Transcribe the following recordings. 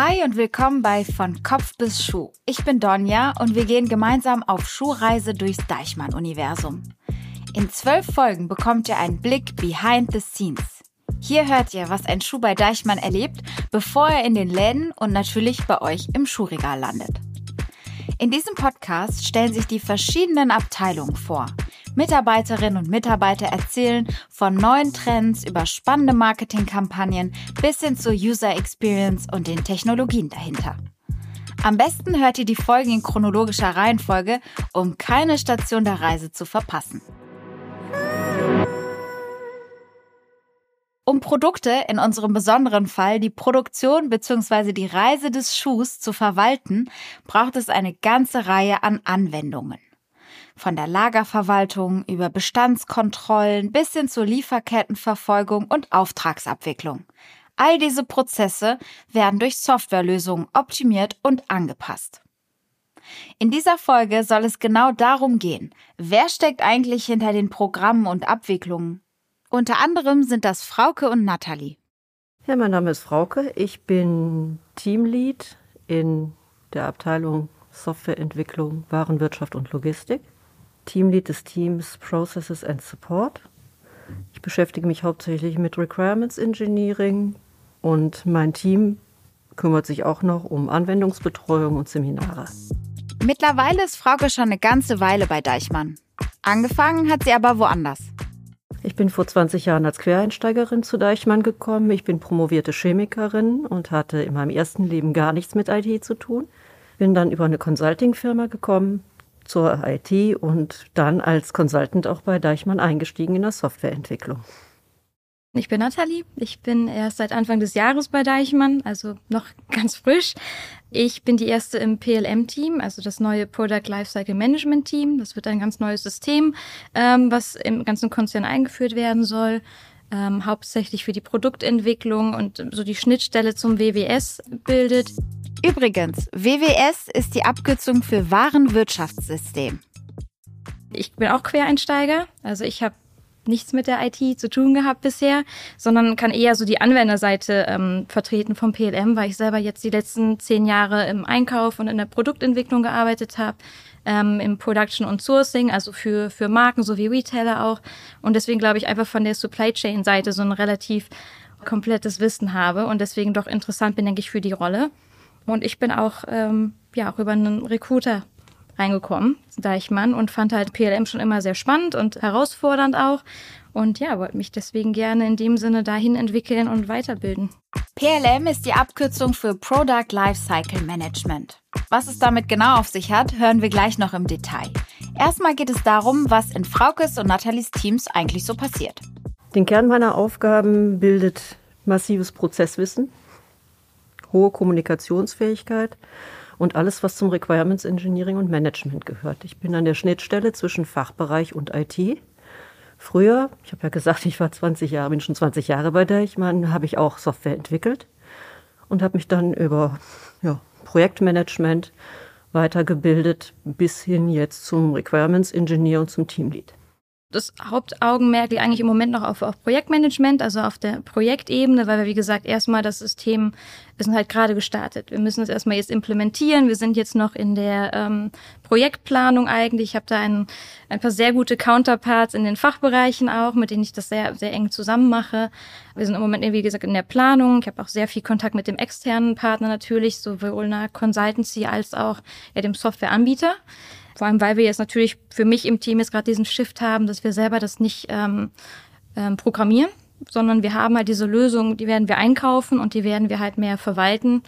Hi und willkommen bei Von Kopf bis Schuh. Ich bin Donja und wir gehen gemeinsam auf Schuhreise durchs Deichmann-Universum. In zwölf Folgen bekommt ihr einen Blick behind the scenes. Hier hört ihr, was ein Schuh bei Deichmann erlebt, bevor er in den Läden und natürlich bei euch im Schuhregal landet. In diesem Podcast stellen sich die verschiedenen Abteilungen vor. Mitarbeiterinnen und Mitarbeiter erzählen von neuen Trends über spannende Marketingkampagnen bis hin zur User Experience und den Technologien dahinter. Am besten hört ihr die Folgen in chronologischer Reihenfolge, um keine Station der Reise zu verpassen. Um Produkte, in unserem besonderen Fall die Produktion bzw. die Reise des Schuhs zu verwalten, braucht es eine ganze Reihe an Anwendungen. Von der Lagerverwaltung über Bestandskontrollen bis hin zur Lieferkettenverfolgung und Auftragsabwicklung. All diese Prozesse werden durch Softwarelösungen optimiert und angepasst. In dieser Folge soll es genau darum gehen, wer steckt eigentlich hinter den Programmen und Abwicklungen? Unter anderem sind das Frauke und Nathalie. Ja, mein Name ist Frauke. Ich bin Teamlead in der Abteilung Softwareentwicklung, Warenwirtschaft und Logistik. Teamlead des Teams Processes and Support. Ich beschäftige mich hauptsächlich mit Requirements Engineering und mein Team kümmert sich auch noch um Anwendungsbetreuung und Seminare. Mittlerweile ist Frauke schon eine ganze Weile bei Deichmann. Angefangen hat sie aber woanders. Ich bin vor 20 Jahren als Quereinsteigerin zu Deichmann gekommen. Ich bin promovierte Chemikerin und hatte in meinem ersten Leben gar nichts mit IT zu tun. Bin dann über eine Consulting-Firma gekommen, zur IT und dann als Consultant auch bei Deichmann eingestiegen in der Softwareentwicklung. Ich bin Nathalie. Ich bin erst seit Anfang des Jahres bei Deichmann, also noch ganz frisch. Ich bin die erste im PLM-Team, also das neue Product Lifecycle Management Team. Das wird ein ganz neues System, ähm, was im ganzen Konzern eingeführt werden soll. Ähm, hauptsächlich für die Produktentwicklung und so die Schnittstelle zum WWS bildet. Übrigens, WWS ist die Abkürzung für Warenwirtschaftssystem. Ich bin auch Quereinsteiger, also ich habe nichts mit der IT zu tun gehabt bisher, sondern kann eher so die Anwenderseite ähm, vertreten vom PLM, weil ich selber jetzt die letzten zehn Jahre im Einkauf und in der Produktentwicklung gearbeitet habe, ähm, im Production und Sourcing, also für, für Marken sowie Retailer auch. Und deswegen glaube ich einfach von der Supply Chain Seite so ein relativ komplettes Wissen habe und deswegen doch interessant bin, denke ich, für die Rolle. Und ich bin auch, ähm, ja, auch über einen Recruiter reingekommen, Deichmann, und fand halt PLM schon immer sehr spannend und herausfordernd auch. Und ja, wollte mich deswegen gerne in dem Sinne dahin entwickeln und weiterbilden. PLM ist die Abkürzung für Product Lifecycle Management. Was es damit genau auf sich hat, hören wir gleich noch im Detail. Erstmal geht es darum, was in Fraukes und Nathalies Teams eigentlich so passiert. Den Kern meiner Aufgaben bildet massives Prozesswissen, hohe Kommunikationsfähigkeit und alles, was zum Requirements Engineering und Management gehört. Ich bin an der Schnittstelle zwischen Fachbereich und IT. Früher, ich habe ja gesagt, ich war 20 Jahre, bin schon 20 Jahre bei Deichmann, habe ich auch Software entwickelt und habe mich dann über ja, Projektmanagement weitergebildet bis hin jetzt zum Requirements Engineer und zum Teamlead das Hauptaugenmerk liegt eigentlich im Moment noch auf, auf Projektmanagement, also auf der Projektebene, weil wir, wie gesagt, erstmal das System, wir sind halt gerade gestartet. Wir müssen es erstmal jetzt implementieren. Wir sind jetzt noch in der ähm, Projektplanung eigentlich. Ich habe da ein, ein paar sehr gute Counterparts in den Fachbereichen auch, mit denen ich das sehr, sehr eng zusammen mache. Wir sind im Moment, wie gesagt, in der Planung. Ich habe auch sehr viel Kontakt mit dem externen Partner natürlich, sowohl einer Consultancy als auch ja, dem Softwareanbieter. Vor allem, weil wir jetzt natürlich für mich im Team jetzt gerade diesen Shift haben, dass wir selber das nicht ähm, ähm, programmieren, sondern wir haben halt diese Lösung, die werden wir einkaufen und die werden wir halt mehr verwalten.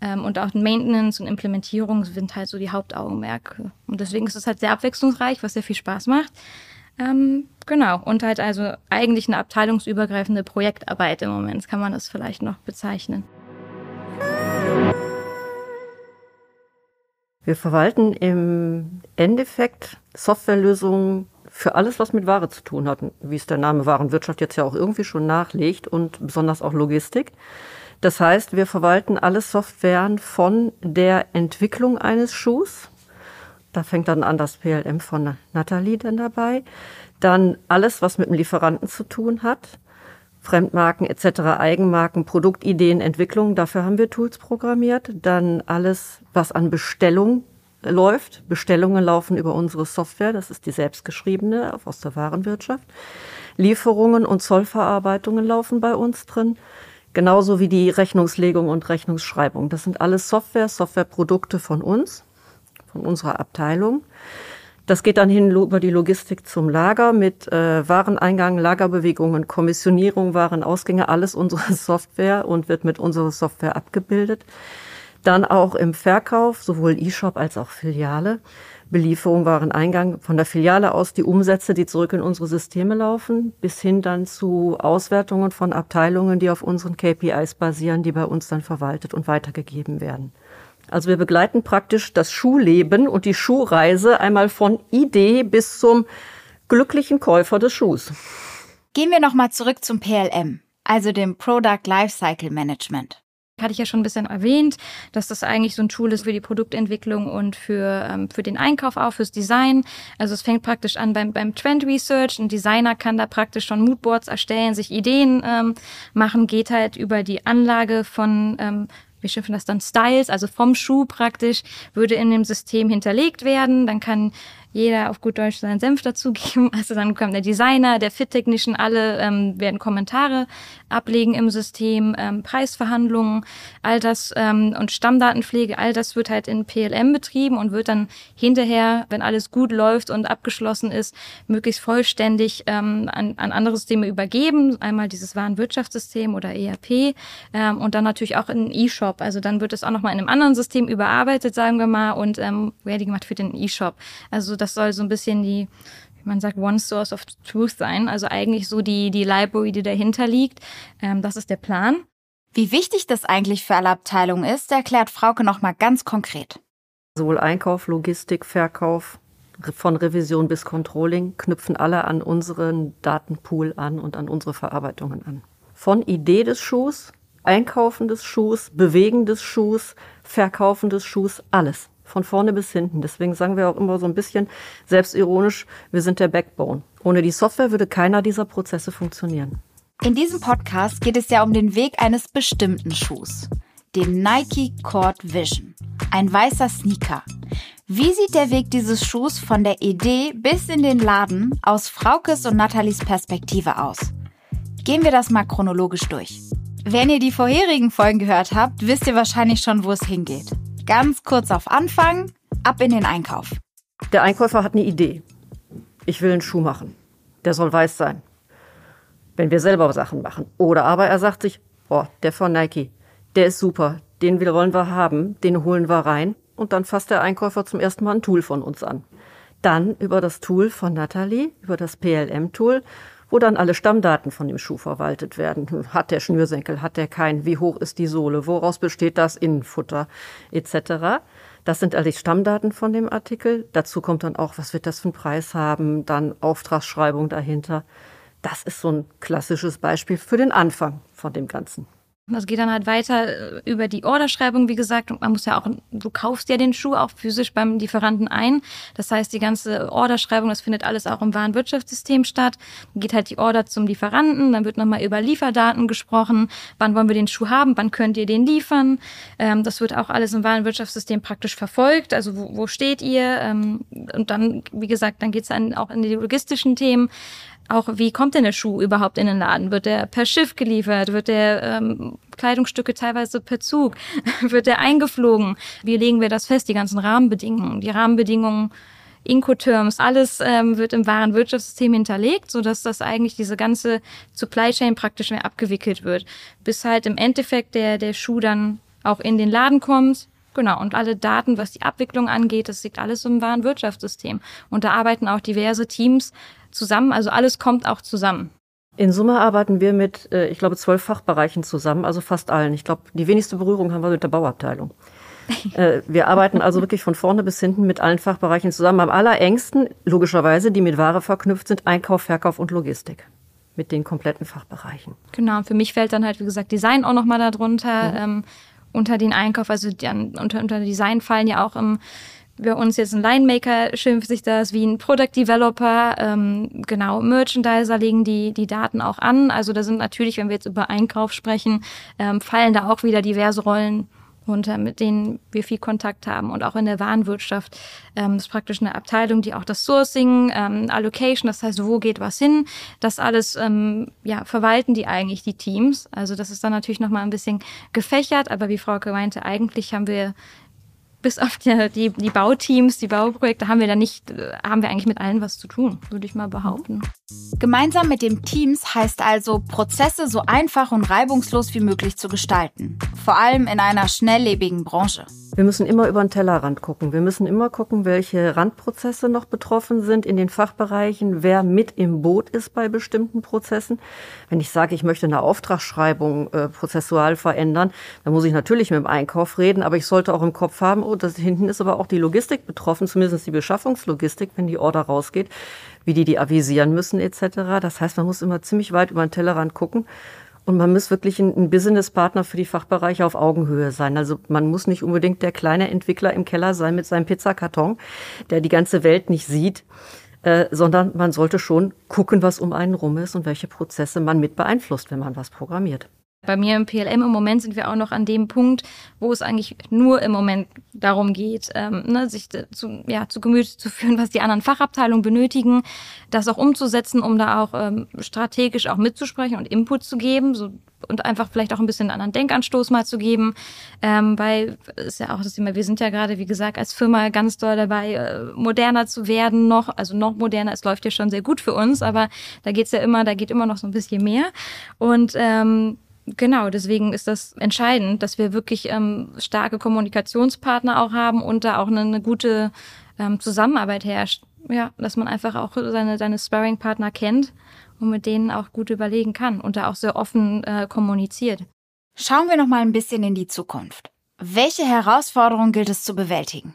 Ähm, und auch Maintenance und Implementierung sind halt so die Hauptaugenmerke. Und deswegen ist es halt sehr abwechslungsreich, was sehr viel Spaß macht. Ähm, genau. Und halt also eigentlich eine abteilungsübergreifende Projektarbeit im Moment, kann man das vielleicht noch bezeichnen. Wir verwalten im Endeffekt Softwarelösungen für alles, was mit Ware zu tun hat, wie es der Name Warenwirtschaft jetzt ja auch irgendwie schon nachlegt und besonders auch Logistik. Das heißt, wir verwalten alle Softwaren von der Entwicklung eines Schuhs. Da fängt dann an das PLM von Nathalie dann dabei. Dann alles, was mit dem Lieferanten zu tun hat. Fremdmarken etc., Eigenmarken, Produktideen, Entwicklung. Dafür haben wir Tools programmiert. Dann alles, was an Bestellung läuft. Bestellungen laufen über unsere Software. Das ist die selbstgeschriebene aus der Warenwirtschaft. Lieferungen und Zollverarbeitungen laufen bei uns drin. Genauso wie die Rechnungslegung und Rechnungsschreibung. Das sind alles Software, Softwareprodukte von uns, von unserer Abteilung. Das geht dann hin über die Logistik zum Lager mit äh, Wareneingang, Lagerbewegungen, Kommissionierung, Warenausgänge, alles unsere Software und wird mit unserer Software abgebildet. Dann auch im Verkauf, sowohl E-Shop als auch Filiale. Belieferung, Wareneingang von der Filiale aus, die Umsätze, die zurück in unsere Systeme laufen, bis hin dann zu Auswertungen von Abteilungen, die auf unseren KPIs basieren, die bei uns dann verwaltet und weitergegeben werden. Also wir begleiten praktisch das Schuhleben und die Schuhreise einmal von Idee bis zum glücklichen Käufer des Schuhs. Gehen wir nochmal zurück zum PLM, also dem Product Lifecycle Management hatte ich ja schon ein bisschen erwähnt, dass das eigentlich so ein Tool ist für die Produktentwicklung und für, ähm, für den Einkauf auch, fürs Design. Also es fängt praktisch an beim, beim Trend Research. Ein Designer kann da praktisch schon Moodboards erstellen, sich Ideen ähm, machen, geht halt über die Anlage von ähm, wir schimpfen das dann Styles, also vom Schuh praktisch, würde in dem System hinterlegt werden. Dann kann jeder auf gut Deutsch seinen Senf dazugeben. Also dann kommt der Designer, der Fit-Technician, alle ähm, werden Kommentare ablegen im System, ähm, Preisverhandlungen, all das ähm, und Stammdatenpflege, all das wird halt in PLM betrieben und wird dann hinterher, wenn alles gut läuft und abgeschlossen ist, möglichst vollständig ähm, an, an andere Systeme übergeben. Einmal dieses Warenwirtschaftssystem oder ERP ähm, und dann natürlich auch in E-Shop. Also dann wird es auch nochmal in einem anderen System überarbeitet, sagen wir mal, und ähm, ready gemacht für den E-Shop. Also das soll so ein bisschen die, wie man sagt, One Source of Truth sein. Also eigentlich so die, die Library, die dahinter liegt. Ähm, das ist der Plan. Wie wichtig das eigentlich für alle Abteilungen ist, erklärt Frauke nochmal ganz konkret. Sowohl Einkauf, Logistik, Verkauf, von Revision bis Controlling knüpfen alle an unseren Datenpool an und an unsere Verarbeitungen an. Von Idee des Schuhs, Einkaufen des Schuhs, Bewegen des Schuhs, Verkaufen des Schuhs, alles von vorne bis hinten. Deswegen sagen wir auch immer so ein bisschen selbstironisch, wir sind der Backbone. Ohne die Software würde keiner dieser Prozesse funktionieren. In diesem Podcast geht es ja um den Weg eines bestimmten Schuhs, den Nike Court Vision. Ein weißer Sneaker. Wie sieht der Weg dieses Schuhs von der Idee bis in den Laden aus Fraukes und Nathalies Perspektive aus? Gehen wir das mal chronologisch durch. Wenn ihr die vorherigen Folgen gehört habt, wisst ihr wahrscheinlich schon, wo es hingeht. Ganz kurz auf Anfang, ab in den Einkauf. Der Einkäufer hat eine Idee. Ich will einen Schuh machen. Der soll weiß sein. Wenn wir selber Sachen machen. Oder aber er sagt sich, boah, der von Nike, der ist super, den wollen wir haben, den holen wir rein. Und dann fasst der Einkäufer zum ersten Mal ein Tool von uns an. Dann über das Tool von Natalie, über das PLM-Tool, wo dann alle Stammdaten von dem Schuh verwaltet werden. Hat der Schnürsenkel, hat der keinen, wie hoch ist die Sohle, woraus besteht das Innenfutter etc. Das sind all die Stammdaten von dem Artikel. Dazu kommt dann auch, was wird das für einen Preis haben, dann Auftragsschreibung dahinter. Das ist so ein klassisches Beispiel für den Anfang von dem Ganzen. Das geht dann halt weiter äh, über die Orderschreibung, wie gesagt. Und man muss ja auch, du kaufst ja den Schuh auch physisch beim Lieferanten ein. Das heißt, die ganze Orderschreibung, das findet alles auch im Warenwirtschaftssystem statt. Dann geht halt die Order zum Lieferanten, dann wird nochmal über Lieferdaten gesprochen. Wann wollen wir den Schuh haben? Wann könnt ihr den liefern? Ähm, das wird auch alles im Warenwirtschaftssystem praktisch verfolgt. Also wo, wo steht ihr? Ähm, und dann, wie gesagt, dann geht's dann auch in die logistischen Themen auch wie kommt denn der Schuh überhaupt in den Laden? Wird der per Schiff geliefert? Wird der ähm, Kleidungsstücke teilweise per Zug? Wird der eingeflogen? Wie legen wir das fest? Die ganzen Rahmenbedingungen, die Rahmenbedingungen Incoterms, alles ähm, wird im wahren Wirtschaftssystem hinterlegt, so dass das eigentlich diese ganze Supply Chain praktisch mehr abgewickelt wird, bis halt im Endeffekt der der Schuh dann auch in den Laden kommt. Genau, und alle Daten, was die Abwicklung angeht, das liegt alles im wahren Wirtschaftssystem. Und da arbeiten auch diverse Teams zusammen. Also alles kommt auch zusammen. In Summe arbeiten wir mit, äh, ich glaube, zwölf Fachbereichen zusammen, also fast allen. Ich glaube, die wenigste Berührung haben wir mit der Bauabteilung. Äh, wir arbeiten also wirklich von vorne bis hinten mit allen Fachbereichen zusammen. Am allerengsten, logischerweise, die mit Ware verknüpft sind, Einkauf, Verkauf und Logistik. Mit den kompletten Fachbereichen. Genau, für mich fällt dann halt, wie gesagt, Design auch nochmal darunter, mhm. ähm, unter den Einkauf, also die, unter, unter Design fallen ja auch im bei uns jetzt ein Linemaker schimpft sich das, wie ein Product Developer, ähm, genau, Merchandiser legen die, die Daten auch an. Also da sind natürlich, wenn wir jetzt über Einkauf sprechen, ähm, fallen da auch wieder diverse Rollen runter, mit denen wir viel Kontakt haben und auch in der Warenwirtschaft. Ähm, ist praktisch eine Abteilung, die auch das Sourcing, ähm, Allocation, das heißt, wo geht was hin, das alles ähm, ja, verwalten die eigentlich die Teams. Also das ist dann natürlich nochmal ein bisschen gefächert, aber wie Frau meinte, eigentlich haben wir bis auf die, die, die Bauteams, die Bauprojekte haben wir da nicht, haben wir eigentlich mit allen was zu tun, würde ich mal behaupten. Gemeinsam mit den Teams heißt also, Prozesse so einfach und reibungslos wie möglich zu gestalten. Vor allem in einer schnelllebigen Branche. Wir müssen immer über den Tellerrand gucken. Wir müssen immer gucken, welche Randprozesse noch betroffen sind in den Fachbereichen, wer mit im Boot ist bei bestimmten Prozessen. Wenn ich sage, ich möchte eine Auftragsschreibung äh, prozessual verändern, dann muss ich natürlich mit dem Einkauf reden, aber ich sollte auch im Kopf haben, oh, das hinten ist aber auch die Logistik betroffen, zumindest die Beschaffungslogistik, wenn die Order rausgeht, wie die die avisieren müssen etc. Das heißt, man muss immer ziemlich weit über den Tellerrand gucken. Und man muss wirklich ein, ein Businesspartner für die Fachbereiche auf Augenhöhe sein. Also man muss nicht unbedingt der kleine Entwickler im Keller sein mit seinem Pizzakarton, der die ganze Welt nicht sieht, äh, sondern man sollte schon gucken, was um einen rum ist und welche Prozesse man mit beeinflusst, wenn man was programmiert. Bei mir im PLM im Moment sind wir auch noch an dem Punkt, wo es eigentlich nur im Moment darum geht, ähm, ne, sich zu, ja, zu Gemüte zu führen, was die anderen Fachabteilungen benötigen, das auch umzusetzen, um da auch ähm, strategisch auch mitzusprechen und Input zu geben, so und einfach vielleicht auch ein bisschen einen anderen Denkanstoß mal zu geben, ähm, weil ist ja auch das Thema, wir sind ja gerade, wie gesagt, als Firma ganz doll dabei, äh, moderner zu werden noch, also noch moderner, es läuft ja schon sehr gut für uns, aber da geht's ja immer, da geht immer noch so ein bisschen mehr. Und ähm, Genau, deswegen ist das entscheidend, dass wir wirklich ähm, starke Kommunikationspartner auch haben und da auch eine, eine gute ähm, Zusammenarbeit herrscht. Ja, dass man einfach auch seine, seine Sparring-Partner kennt und mit denen auch gut überlegen kann und da auch sehr offen äh, kommuniziert. Schauen wir noch mal ein bisschen in die Zukunft. Welche Herausforderungen gilt es zu bewältigen?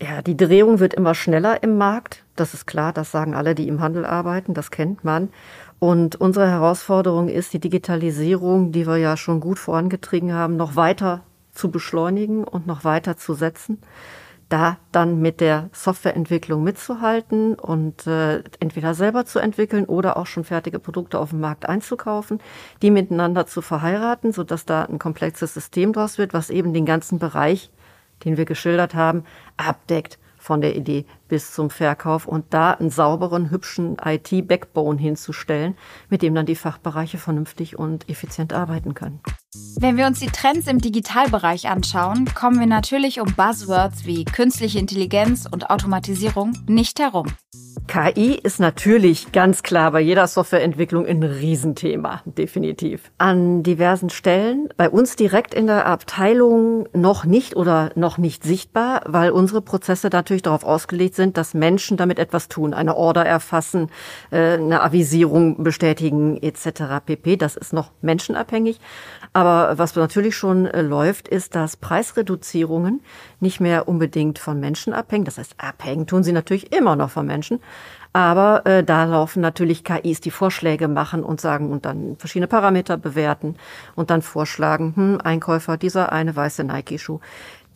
Ja, die Drehung wird immer schneller im Markt. Das ist klar, das sagen alle, die im Handel arbeiten, das kennt man. Und unsere Herausforderung ist, die Digitalisierung, die wir ja schon gut vorangetrieben haben, noch weiter zu beschleunigen und noch weiter zu setzen. Da dann mit der Softwareentwicklung mitzuhalten und äh, entweder selber zu entwickeln oder auch schon fertige Produkte auf dem Markt einzukaufen, die miteinander zu verheiraten, sodass da ein komplexes System draus wird, was eben den ganzen Bereich, den wir geschildert haben, abdeckt von der Idee bis zum Verkauf und da einen sauberen, hübschen IT-Backbone hinzustellen, mit dem dann die Fachbereiche vernünftig und effizient arbeiten können. Wenn wir uns die Trends im Digitalbereich anschauen, kommen wir natürlich um Buzzwords wie künstliche Intelligenz und Automatisierung nicht herum. KI ist natürlich ganz klar bei jeder Softwareentwicklung ein Riesenthema, definitiv. An diversen Stellen, bei uns direkt in der Abteilung noch nicht oder noch nicht sichtbar, weil unsere Prozesse natürlich darauf ausgelegt sind, dass Menschen damit etwas tun, eine Order erfassen, äh, eine Avisierung bestätigen etc. pp. Das ist noch menschenabhängig. Aber was natürlich schon äh, läuft, ist, dass Preisreduzierungen nicht mehr unbedingt von Menschen abhängen. Das heißt, abhängen tun sie natürlich immer noch von Menschen. Aber äh, da laufen natürlich KIs, die Vorschläge machen und sagen und dann verschiedene Parameter bewerten und dann vorschlagen, hm, Einkäufer, dieser eine weiße Nike-Schuh,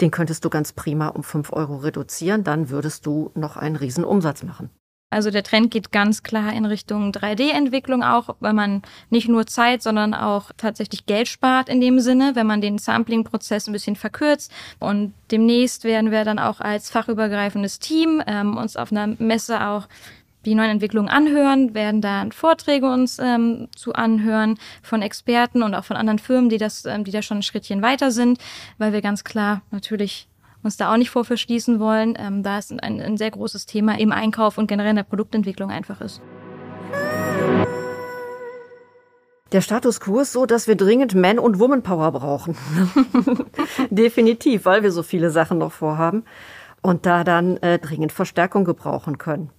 den könntest du ganz prima um fünf Euro reduzieren, dann würdest du noch einen riesen Umsatz machen. Also der Trend geht ganz klar in Richtung 3D-Entwicklung auch, weil man nicht nur Zeit, sondern auch tatsächlich Geld spart in dem Sinne, wenn man den Sampling-Prozess ein bisschen verkürzt. Und demnächst werden wir dann auch als fachübergreifendes Team ähm, uns auf einer Messe auch die neuen Entwicklungen anhören, werden dann Vorträge uns ähm, zu anhören von Experten und auch von anderen Firmen, die das, ähm, die da schon ein Schrittchen weiter sind, weil wir ganz klar natürlich uns da auch nicht vorverschließen wollen, ähm, da es ein, ein sehr großes Thema im Einkauf und generell in der Produktentwicklung einfach ist. Der Status quo ist so, dass wir dringend Man- und Woman-Power brauchen. Definitiv, weil wir so viele Sachen noch vorhaben und da dann äh, dringend Verstärkung gebrauchen können.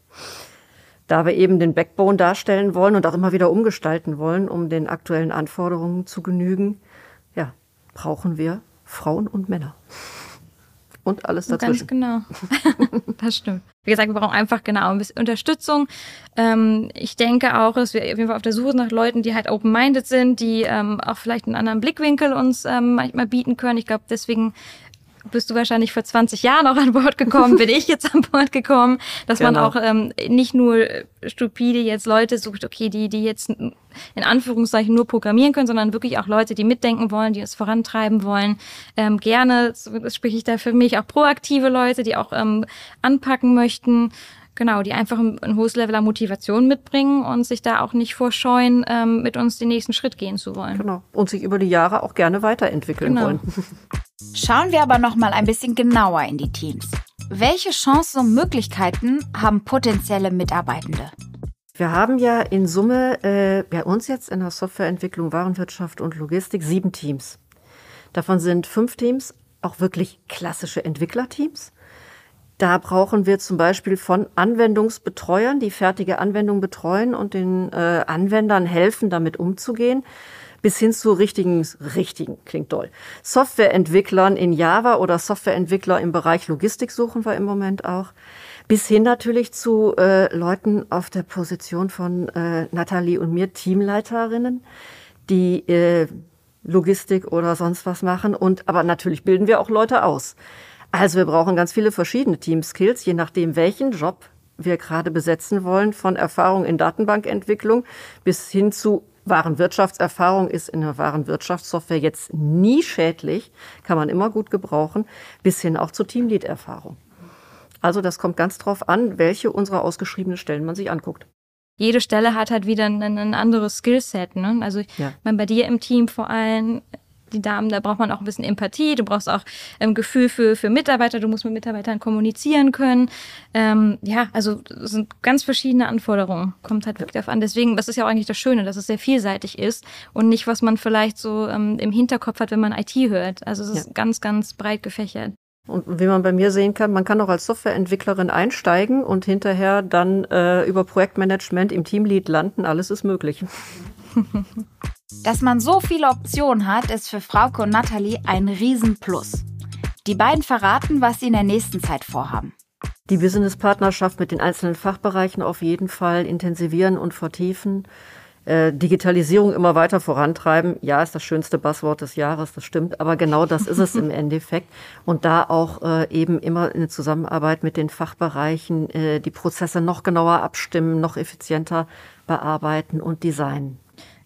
Da wir eben den Backbone darstellen wollen und auch immer wieder umgestalten wollen, um den aktuellen Anforderungen zu genügen, ja, brauchen wir Frauen und Männer und alles dazwischen. Ganz genau. das stimmt. Wie gesagt, wir brauchen einfach genau ein bisschen Unterstützung. Ähm, ich denke auch, dass wir auf jeden Fall auf der Suche nach Leuten, die halt open-minded sind, die ähm, auch vielleicht einen anderen Blickwinkel uns ähm, manchmal bieten können. Ich glaube, deswegen bist du wahrscheinlich vor 20 Jahren auch an Bord gekommen, bin ich jetzt an Bord gekommen, dass genau. man auch ähm, nicht nur stupide jetzt Leute sucht, okay, die, die jetzt in Anführungszeichen nur programmieren können, sondern wirklich auch Leute, die mitdenken wollen, die es vorantreiben wollen. Ähm, gerne spreche ich da für mich auch proaktive Leute, die auch ähm, anpacken möchten. Genau, die einfach ein, ein, hohes Level an Motivation mitbringen und sich da auch nicht vorscheuen, ähm, mit uns den nächsten Schritt gehen zu wollen. Genau. Und sich über die Jahre auch gerne weiterentwickeln genau. wollen. Schauen wir aber noch mal ein bisschen genauer in die Teams. Welche Chancen und Möglichkeiten haben potenzielle Mitarbeitende? Wir haben ja in Summe äh, bei uns jetzt in der Softwareentwicklung, Warenwirtschaft und Logistik sieben Teams. Davon sind fünf Teams auch wirklich klassische Entwicklerteams. Da brauchen wir zum Beispiel von Anwendungsbetreuern, die fertige Anwendungen betreuen und den äh, Anwendern helfen, damit umzugehen, bis hin zu richtigen, richtigen, klingt doll, Softwareentwicklern in Java oder Softwareentwickler im Bereich Logistik suchen wir im Moment auch, bis hin natürlich zu äh, Leuten auf der Position von äh, Nathalie und mir, Teamleiterinnen, die äh, Logistik oder sonst was machen und aber natürlich bilden wir auch Leute aus. Also wir brauchen ganz viele verschiedene Team-Skills, je nachdem, welchen Job wir gerade besetzen wollen, von Erfahrung in Datenbankentwicklung bis hin zu Warenwirtschaftserfahrung ist in der Warenwirtschaftssoftware jetzt nie schädlich, kann man immer gut gebrauchen, bis hin auch zu Teamlead-Erfahrung. Also das kommt ganz drauf an, welche unserer ausgeschriebenen Stellen man sich anguckt. Jede Stelle hat halt wieder ein, ein anderes Skillset. Ne? Also ja. ich meine, bei dir im Team vor allem die Damen, da braucht man auch ein bisschen Empathie, du brauchst auch ähm, Gefühl für, für Mitarbeiter, du musst mit Mitarbeitern kommunizieren können. Ähm, ja, also sind ganz verschiedene Anforderungen, kommt halt wirklich darauf an. Deswegen, das ist ja auch eigentlich das Schöne, dass es sehr vielseitig ist und nicht, was man vielleicht so ähm, im Hinterkopf hat, wenn man IT hört. Also es ist ja. ganz, ganz breit gefächert. Und wie man bei mir sehen kann, man kann auch als Softwareentwicklerin einsteigen und hinterher dann äh, über Projektmanagement im Teamlead landen. Alles ist möglich. Dass man so viele Optionen hat, ist für Frauke und Nathalie ein Riesenplus. Die beiden verraten, was sie in der nächsten Zeit vorhaben. Die Businesspartnerschaft mit den einzelnen Fachbereichen auf jeden Fall intensivieren und vertiefen. Äh, Digitalisierung immer weiter vorantreiben. Ja, ist das schönste Buzzword des Jahres, das stimmt, aber genau das ist es im Endeffekt. Und da auch äh, eben immer in Zusammenarbeit mit den Fachbereichen äh, die Prozesse noch genauer abstimmen, noch effizienter bearbeiten und designen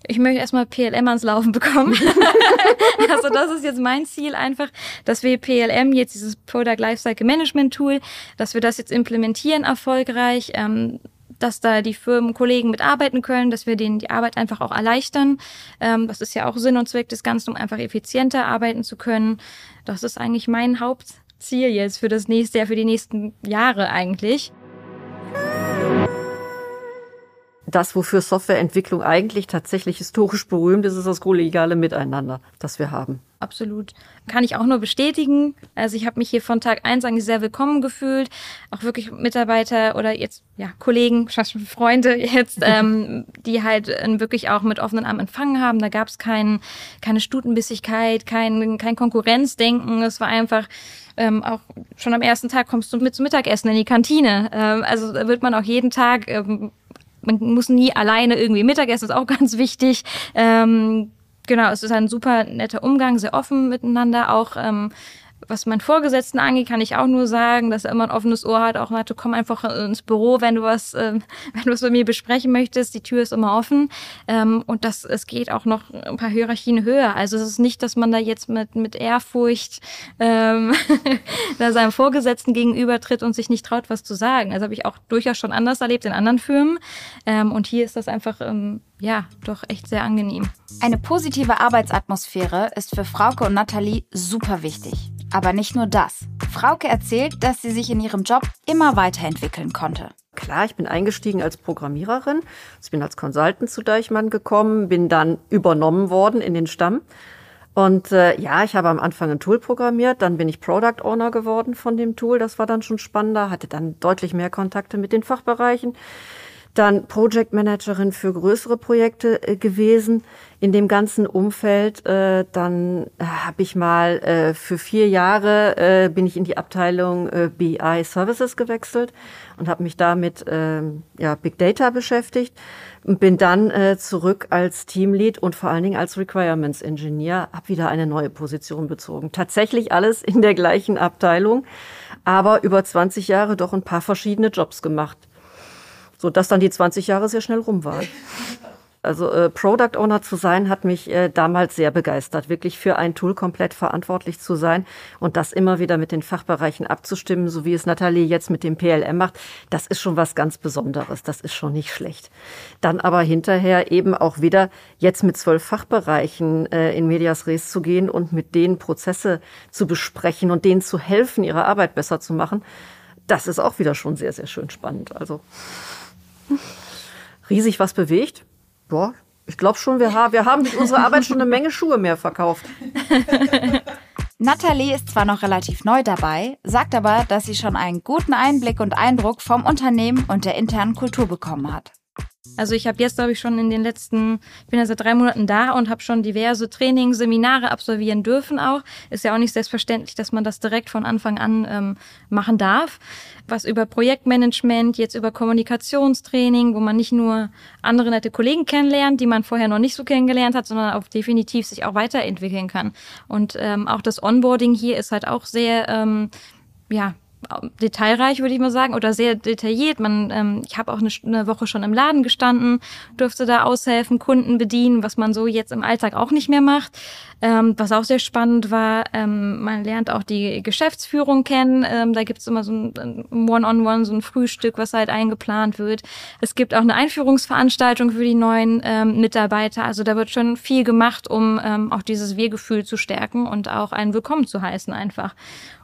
ich möchte erstmal PLM ans Laufen bekommen. also das ist jetzt mein Ziel einfach, dass wir PLM jetzt dieses Product Lifecycle Management Tool, dass wir das jetzt implementieren erfolgreich, ähm, dass da die Firmen, Kollegen mitarbeiten können, dass wir denen die Arbeit einfach auch erleichtern. Ähm, das ist ja auch Sinn und Zweck des Ganzen, um einfach effizienter arbeiten zu können. Das ist eigentlich mein Hauptziel jetzt für das nächste Jahr, für die nächsten Jahre eigentlich das, wofür Softwareentwicklung eigentlich tatsächlich historisch berühmt ist, ist das kollegiale Miteinander, das wir haben. Absolut. Kann ich auch nur bestätigen. Also ich habe mich hier von Tag eins eigentlich sehr willkommen gefühlt. Auch wirklich Mitarbeiter oder jetzt ja Kollegen, Freunde jetzt, ähm, die halt äh, wirklich auch mit offenen Armen empfangen haben. Da gab es kein, keine Stutenbissigkeit, kein, kein Konkurrenzdenken. Es war einfach ähm, auch schon am ersten Tag kommst du mit zum Mittagessen in die Kantine. Ähm, also da wird man auch jeden Tag ähm, man muss nie alleine irgendwie Mittagessen, ist auch ganz wichtig. Ähm, genau, es ist ein super netter Umgang, sehr offen miteinander, auch ähm, was meinen Vorgesetzten angeht, kann ich auch nur sagen, dass er immer ein offenes Ohr hat. Auch Mathe, komm einfach ins Büro, wenn du was, äh, wenn du was mit mir besprechen möchtest. Die Tür ist immer offen. Ähm, und das, es geht auch noch ein paar Hierarchien höher. Also es ist nicht, dass man da jetzt mit, mit Ehrfurcht ähm, seinem Vorgesetzten gegenübertritt und sich nicht traut, was zu sagen. Also habe ich auch durchaus schon anders erlebt in anderen Firmen. Ähm, und hier ist das einfach, ähm, ja, doch echt sehr angenehm. Eine positive Arbeitsatmosphäre ist für Frauke und Nathalie super wichtig. Aber nicht nur das. Frauke erzählt, dass sie sich in ihrem Job immer weiterentwickeln konnte. Klar, ich bin eingestiegen als Programmiererin. Ich bin als Consultant zu Deichmann gekommen, bin dann übernommen worden in den Stamm. Und äh, ja, ich habe am Anfang ein Tool programmiert, dann bin ich Product Owner geworden von dem Tool. Das war dann schon spannender, hatte dann deutlich mehr Kontakte mit den Fachbereichen. Dann Project Managerin für größere Projekte äh, gewesen in dem ganzen Umfeld. Äh, dann äh, habe ich mal äh, für vier Jahre äh, bin ich in die Abteilung äh, BI Services gewechselt und habe mich da mit ähm, ja, Big Data beschäftigt und bin dann zurück als Teamlead und vor allen Dingen als Requirements Engineer, habe wieder eine neue Position bezogen. Tatsächlich alles in der gleichen Abteilung, aber über 20 Jahre doch ein paar verschiedene Jobs gemacht so dass dann die 20 Jahre sehr schnell rum waren. Also äh, Product Owner zu sein, hat mich äh, damals sehr begeistert, wirklich für ein Tool komplett verantwortlich zu sein und das immer wieder mit den Fachbereichen abzustimmen, so wie es Nathalie jetzt mit dem PLM macht. Das ist schon was ganz Besonderes, das ist schon nicht schlecht. Dann aber hinterher eben auch wieder jetzt mit zwölf Fachbereichen äh, in Medias Res zu gehen und mit denen Prozesse zu besprechen und denen zu helfen, ihre Arbeit besser zu machen. Das ist auch wieder schon sehr, sehr schön spannend. Also riesig was bewegt. Boah, ich glaube schon, wir, haben, wir haben durch unsere Arbeit schon eine Menge Schuhe mehr verkauft. Nathalie ist zwar noch relativ neu dabei, sagt aber, dass sie schon einen guten Einblick und Eindruck vom Unternehmen und der internen Kultur bekommen hat. Also ich habe jetzt, glaube ich, schon in den letzten, ich bin ja seit drei Monaten da und habe schon diverse Trainings, Seminare absolvieren dürfen auch. Ist ja auch nicht selbstverständlich, dass man das direkt von Anfang an ähm, machen darf. Was über Projektmanagement, jetzt über Kommunikationstraining, wo man nicht nur andere nette Kollegen kennenlernt, die man vorher noch nicht so kennengelernt hat, sondern auch definitiv sich auch weiterentwickeln kann. Und ähm, auch das Onboarding hier ist halt auch sehr, ähm, ja, detailreich, würde ich mal sagen, oder sehr detailliert. Man, ähm, ich habe auch eine, eine, Woche schon im Laden gestanden, durfte da aushelfen, Kunden bedienen, was man so jetzt im Alltag auch nicht mehr macht. Ähm, was auch sehr spannend war, ähm, man lernt auch die Geschäftsführung kennen. Ähm, da gibt's immer so ein One-on-One, -on -one, so ein Frühstück, was halt eingeplant wird. Es gibt auch eine Einführungsveranstaltung für die neuen ähm, Mitarbeiter. Also da wird schon viel gemacht, um ähm, auch dieses Wir-Gefühl zu stärken und auch einen Willkommen zu heißen einfach.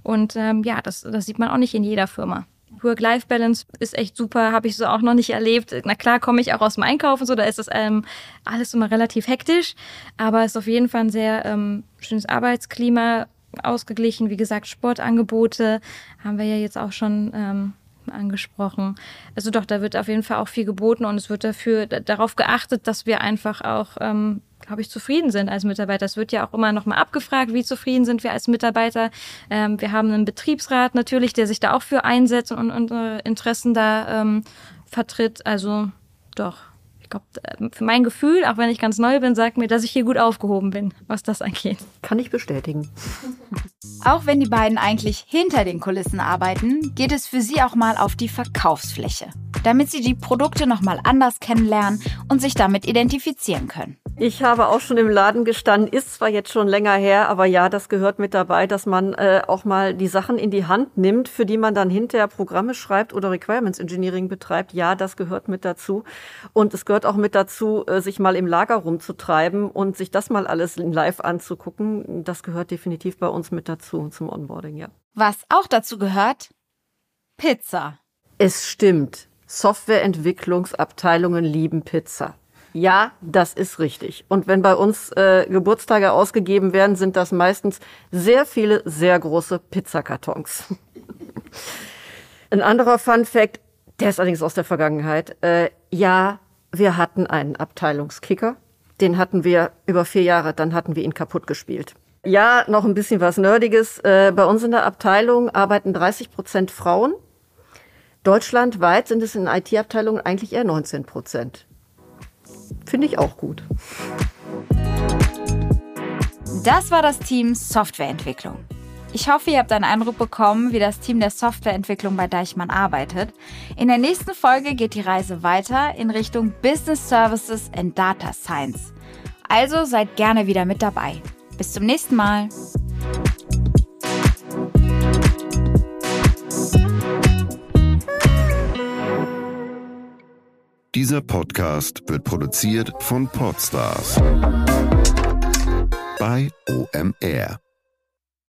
Und ähm, ja, das, das sieht man auch nicht in jeder Firma. Work-Life-Balance ist echt super, habe ich so auch noch nicht erlebt. Na klar komme ich auch aus dem Einkaufen, so da ist das ähm, alles immer relativ hektisch, aber es ist auf jeden Fall ein sehr ähm, schönes Arbeitsklima, ausgeglichen. Wie gesagt, Sportangebote haben wir ja jetzt auch schon ähm, angesprochen. Also doch, da wird auf jeden Fall auch viel geboten und es wird dafür darauf geachtet, dass wir einfach auch ähm, glaube ich, zufrieden sind als Mitarbeiter. Es wird ja auch immer noch mal abgefragt, wie zufrieden sind wir als Mitarbeiter. Ähm, wir haben einen Betriebsrat natürlich, der sich da auch für einsetzt und unsere Interessen da ähm, vertritt. Also doch, ich glaube, äh, für mein Gefühl, auch wenn ich ganz neu bin, sagt mir, dass ich hier gut aufgehoben bin, was das angeht. Kann ich bestätigen. Auch wenn die beiden eigentlich hinter den Kulissen arbeiten, geht es für sie auch mal auf die Verkaufsfläche, damit sie die Produkte noch mal anders kennenlernen und sich damit identifizieren können. Ich habe auch schon im Laden gestanden, ist zwar jetzt schon länger her, aber ja, das gehört mit dabei, dass man äh, auch mal die Sachen in die Hand nimmt, für die man dann hinterher Programme schreibt oder Requirements Engineering betreibt. Ja, das gehört mit dazu. Und es gehört auch mit dazu, äh, sich mal im Lager rumzutreiben und sich das mal alles live anzugucken. Das gehört definitiv bei uns mit dazu zum Onboarding, ja. Was auch dazu gehört? Pizza. Es stimmt. Softwareentwicklungsabteilungen lieben Pizza. Ja, das ist richtig. Und wenn bei uns äh, Geburtstage ausgegeben werden, sind das meistens sehr viele, sehr große Pizzakartons. Ein anderer Fun Fact, der ist allerdings aus der Vergangenheit. Äh, ja, wir hatten einen Abteilungskicker. Den hatten wir über vier Jahre, dann hatten wir ihn kaputt gespielt. Ja, noch ein bisschen was Nerdiges. Äh, bei uns in der Abteilung arbeiten 30 Prozent Frauen. Deutschlandweit sind es in IT-Abteilungen eigentlich eher 19 Prozent. Finde ich auch gut. Das war das Team Softwareentwicklung. Ich hoffe, ihr habt einen Eindruck bekommen, wie das Team der Softwareentwicklung bei Deichmann arbeitet. In der nächsten Folge geht die Reise weiter in Richtung Business Services and Data Science. Also seid gerne wieder mit dabei. Bis zum nächsten Mal. Dieser Podcast wird produziert von Podstars bei OMR.